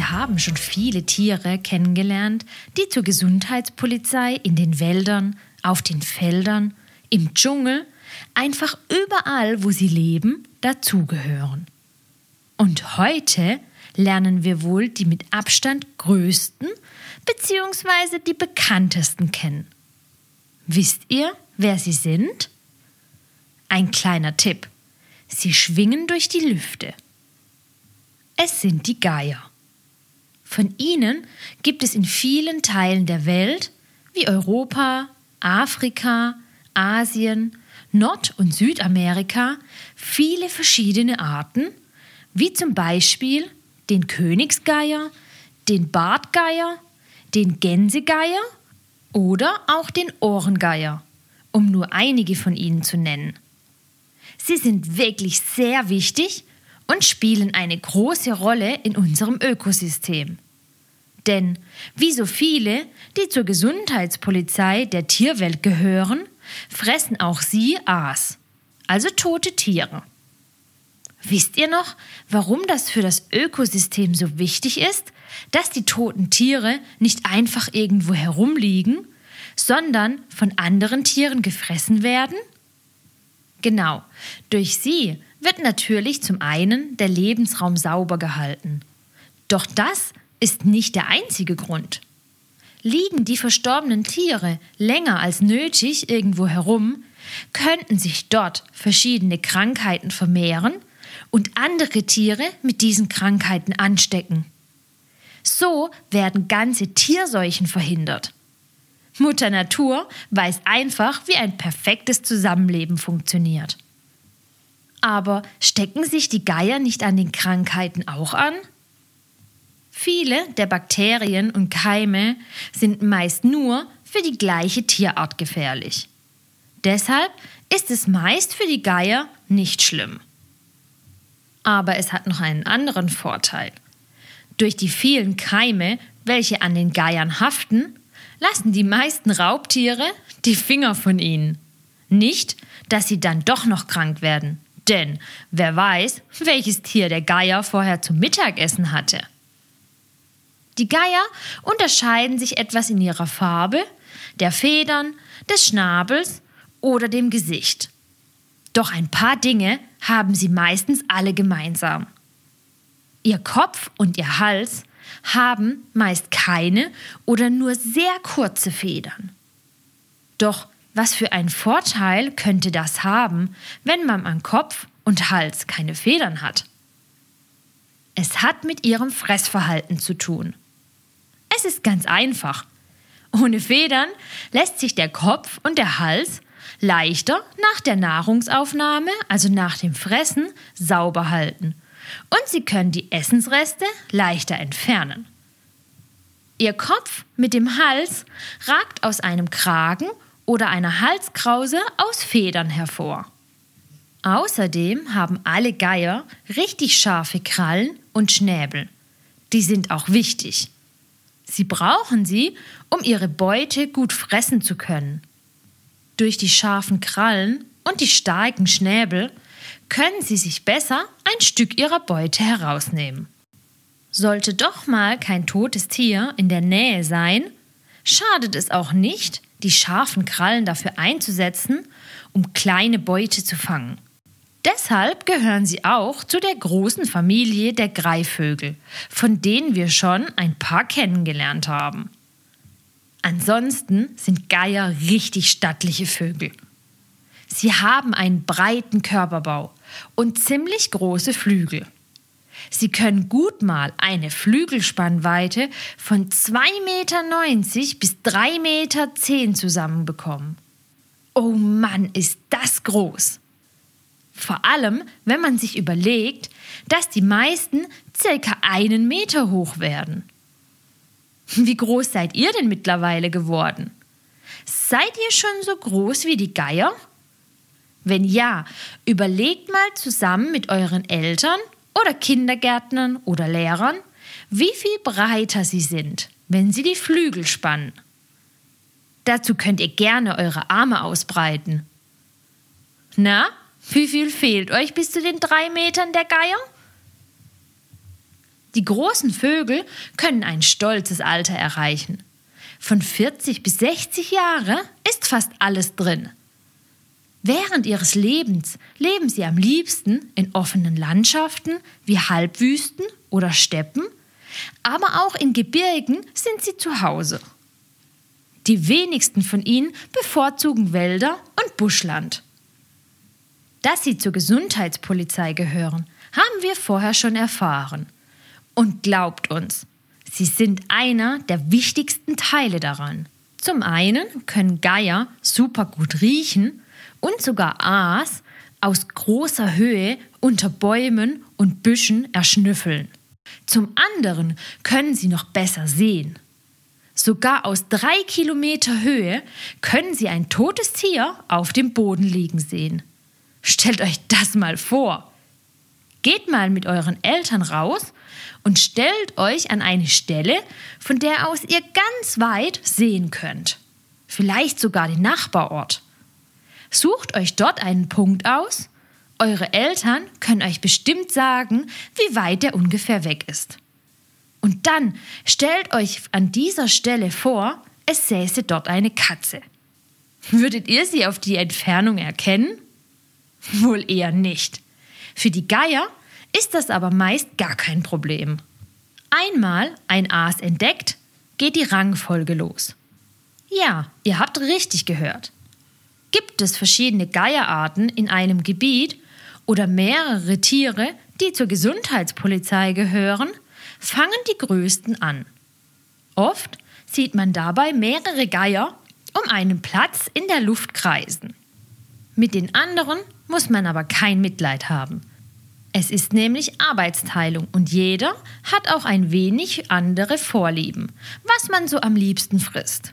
Wir haben schon viele Tiere kennengelernt, die zur Gesundheitspolizei in den Wäldern, auf den Feldern, im Dschungel, einfach überall, wo sie leben, dazugehören. Und heute lernen wir wohl die mit Abstand größten bzw. die bekanntesten kennen. Wisst ihr, wer sie sind? Ein kleiner Tipp. Sie schwingen durch die Lüfte. Es sind die Geier. Von ihnen gibt es in vielen Teilen der Welt, wie Europa, Afrika, Asien, Nord- und Südamerika, viele verschiedene Arten, wie zum Beispiel den Königsgeier, den Bartgeier, den Gänsegeier oder auch den Ohrengeier, um nur einige von ihnen zu nennen. Sie sind wirklich sehr wichtig und spielen eine große Rolle in unserem Ökosystem. Denn wie so viele, die zur Gesundheitspolizei der Tierwelt gehören, fressen auch sie Aas, also tote Tiere. Wisst ihr noch, warum das für das Ökosystem so wichtig ist, dass die toten Tiere nicht einfach irgendwo herumliegen, sondern von anderen Tieren gefressen werden? Genau, durch sie wird natürlich zum einen der Lebensraum sauber gehalten. Doch das ist nicht der einzige Grund. Liegen die verstorbenen Tiere länger als nötig irgendwo herum, könnten sich dort verschiedene Krankheiten vermehren und andere Tiere mit diesen Krankheiten anstecken. So werden ganze Tierseuchen verhindert. Mutter Natur weiß einfach, wie ein perfektes Zusammenleben funktioniert. Aber stecken sich die Geier nicht an den Krankheiten auch an? Viele der Bakterien und Keime sind meist nur für die gleiche Tierart gefährlich. Deshalb ist es meist für die Geier nicht schlimm. Aber es hat noch einen anderen Vorteil. Durch die vielen Keime, welche an den Geiern haften, lassen die meisten Raubtiere die Finger von ihnen. Nicht, dass sie dann doch noch krank werden. Denn wer weiß, welches Tier der Geier vorher zum Mittagessen hatte. Die Geier unterscheiden sich etwas in ihrer Farbe, der Federn, des Schnabels oder dem Gesicht. Doch ein paar Dinge haben sie meistens alle gemeinsam. Ihr Kopf und ihr Hals haben meist keine oder nur sehr kurze Federn. Doch was für einen Vorteil könnte das haben, wenn man am Kopf und Hals keine Federn hat? Es hat mit ihrem Fressverhalten zu tun. Es ist ganz einfach. Ohne Federn lässt sich der Kopf und der Hals leichter nach der Nahrungsaufnahme, also nach dem Fressen, sauber halten. Und sie können die Essensreste leichter entfernen. Ihr Kopf mit dem Hals ragt aus einem Kragen oder einer Halskrause aus Federn hervor. Außerdem haben alle Geier richtig scharfe Krallen und Schnäbel. Die sind auch wichtig. Sie brauchen sie, um ihre Beute gut fressen zu können. Durch die scharfen Krallen und die starken Schnäbel können sie sich besser ein Stück ihrer Beute herausnehmen. Sollte doch mal kein totes Tier in der Nähe sein, schadet es auch nicht, die scharfen Krallen dafür einzusetzen, um kleine Beute zu fangen. Deshalb gehören sie auch zu der großen Familie der Greifvögel, von denen wir schon ein paar kennengelernt haben. Ansonsten sind Geier richtig stattliche Vögel. Sie haben einen breiten Körperbau und ziemlich große Flügel. Sie können gut mal eine Flügelspannweite von 2,90 Meter bis 3,10 Meter zusammenbekommen. Oh Mann, ist das groß! Vor allem, wenn man sich überlegt, dass die meisten circa einen Meter hoch werden. Wie groß seid ihr denn mittlerweile geworden? Seid ihr schon so groß wie die Geier? Wenn ja, überlegt mal zusammen mit euren Eltern oder Kindergärtnern oder Lehrern, wie viel breiter sie sind, wenn sie die Flügel spannen. Dazu könnt ihr gerne eure Arme ausbreiten. Na, wie viel fehlt euch bis zu den drei Metern der Geier? Die großen Vögel können ein stolzes Alter erreichen. Von 40 bis 60 Jahre ist fast alles drin. Während ihres Lebens leben sie am liebsten in offenen Landschaften wie Halbwüsten oder Steppen, aber auch in Gebirgen sind sie zu Hause. Die wenigsten von ihnen bevorzugen Wälder und Buschland. Dass sie zur Gesundheitspolizei gehören, haben wir vorher schon erfahren. Und glaubt uns, sie sind einer der wichtigsten Teile daran. Zum einen können Geier super gut riechen und sogar Aas aus großer Höhe unter Bäumen und Büschen erschnüffeln. Zum anderen können sie noch besser sehen. Sogar aus drei Kilometer Höhe können sie ein totes Tier auf dem Boden liegen sehen. Stellt euch das mal vor. Geht mal mit euren Eltern raus und stellt euch an eine Stelle, von der aus ihr ganz weit sehen könnt. Vielleicht sogar den Nachbarort. Sucht euch dort einen Punkt aus. Eure Eltern können euch bestimmt sagen, wie weit der ungefähr weg ist. Und dann stellt euch an dieser Stelle vor, es säße dort eine Katze. Würdet ihr sie auf die Entfernung erkennen? Wohl eher nicht. Für die Geier ist das aber meist gar kein Problem. Einmal ein Aas entdeckt, geht die Rangfolge los. Ja, ihr habt richtig gehört. Gibt es verschiedene Geierarten in einem Gebiet oder mehrere Tiere, die zur Gesundheitspolizei gehören, fangen die größten an. Oft sieht man dabei mehrere Geier um einen Platz in der Luft kreisen. Mit den anderen muss man aber kein Mitleid haben. Es ist nämlich Arbeitsteilung und jeder hat auch ein wenig andere Vorlieben, was man so am liebsten frisst.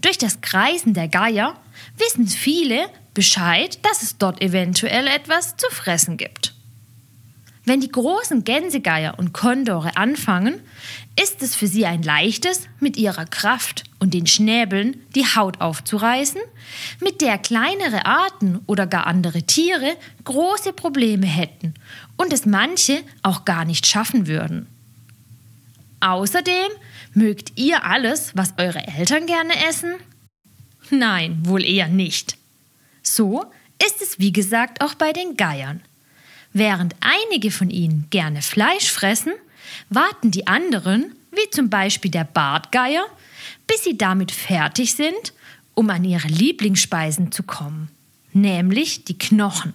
Durch das Kreisen der Geier wissen viele Bescheid, dass es dort eventuell etwas zu fressen gibt. Wenn die großen Gänsegeier und Kondore anfangen, ist es für sie ein leichtes, mit ihrer Kraft und den Schnäbeln die Haut aufzureißen, mit der kleinere Arten oder gar andere Tiere große Probleme hätten und es manche auch gar nicht schaffen würden. Außerdem mögt ihr alles, was eure Eltern gerne essen? Nein, wohl eher nicht. So ist es wie gesagt auch bei den Geiern. Während einige von ihnen gerne Fleisch fressen, warten die anderen, wie zum Beispiel der Bartgeier, bis sie damit fertig sind, um an ihre Lieblingsspeisen zu kommen, nämlich die Knochen.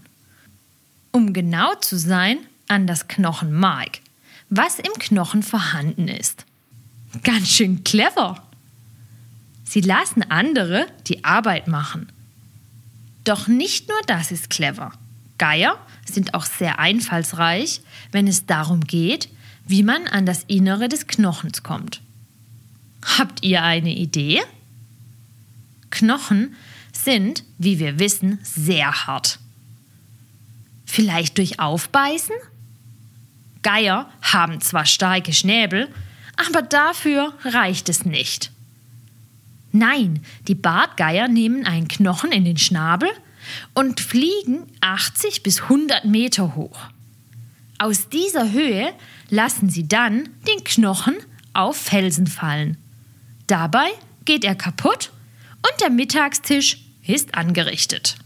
Um genau zu sein, an das Knochenmark, was im Knochen vorhanden ist. Ganz schön clever. Sie lassen andere die Arbeit machen. Doch nicht nur das ist clever. Geier sind auch sehr einfallsreich, wenn es darum geht, wie man an das Innere des Knochens kommt. Habt ihr eine Idee? Knochen sind, wie wir wissen, sehr hart. Vielleicht durch Aufbeißen? Geier haben zwar starke Schnäbel, aber dafür reicht es nicht. Nein, die Bartgeier nehmen einen Knochen in den Schnabel und fliegen 80 bis 100 Meter hoch. Aus dieser Höhe lassen sie dann den Knochen auf Felsen fallen. Dabei geht er kaputt und der Mittagstisch ist angerichtet.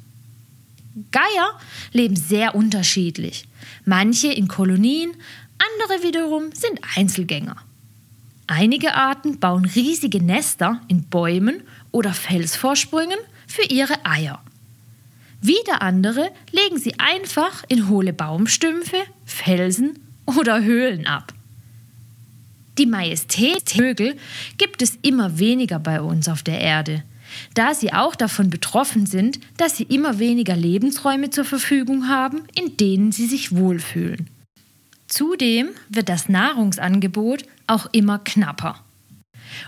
Geier leben sehr unterschiedlich. Manche in Kolonien, andere wiederum sind Einzelgänger. Einige Arten bauen riesige Nester in Bäumen oder Felsvorsprüngen für ihre Eier. Wieder andere legen sie einfach in hohle Baumstümpfe, Felsen oder Höhlen ab. Die Majestätsvögel gibt es immer weniger bei uns auf der Erde, da sie auch davon betroffen sind, dass sie immer weniger Lebensräume zur Verfügung haben, in denen sie sich wohlfühlen. Zudem wird das Nahrungsangebot auch immer knapper.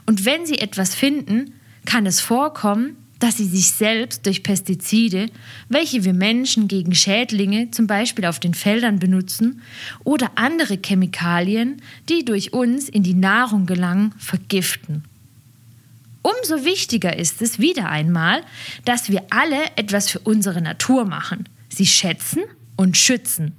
Und wenn sie etwas finden, kann es vorkommen, dass sie sich selbst durch Pestizide, welche wir Menschen gegen Schädlinge zum Beispiel auf den Feldern benutzen, oder andere Chemikalien, die durch uns in die Nahrung gelangen, vergiften. Umso wichtiger ist es wieder einmal, dass wir alle etwas für unsere Natur machen, sie schätzen und schützen.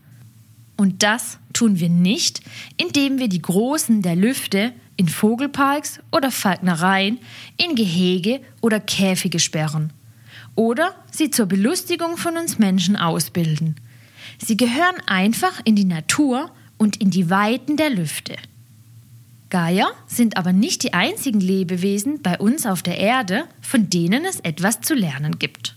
Und das tun wir nicht, indem wir die Großen der Lüfte in Vogelparks oder Falknereien in Gehege oder Käfige sperren oder sie zur Belustigung von uns Menschen ausbilden. Sie gehören einfach in die Natur und in die Weiten der Lüfte. Geier sind aber nicht die einzigen Lebewesen bei uns auf der Erde, von denen es etwas zu lernen gibt.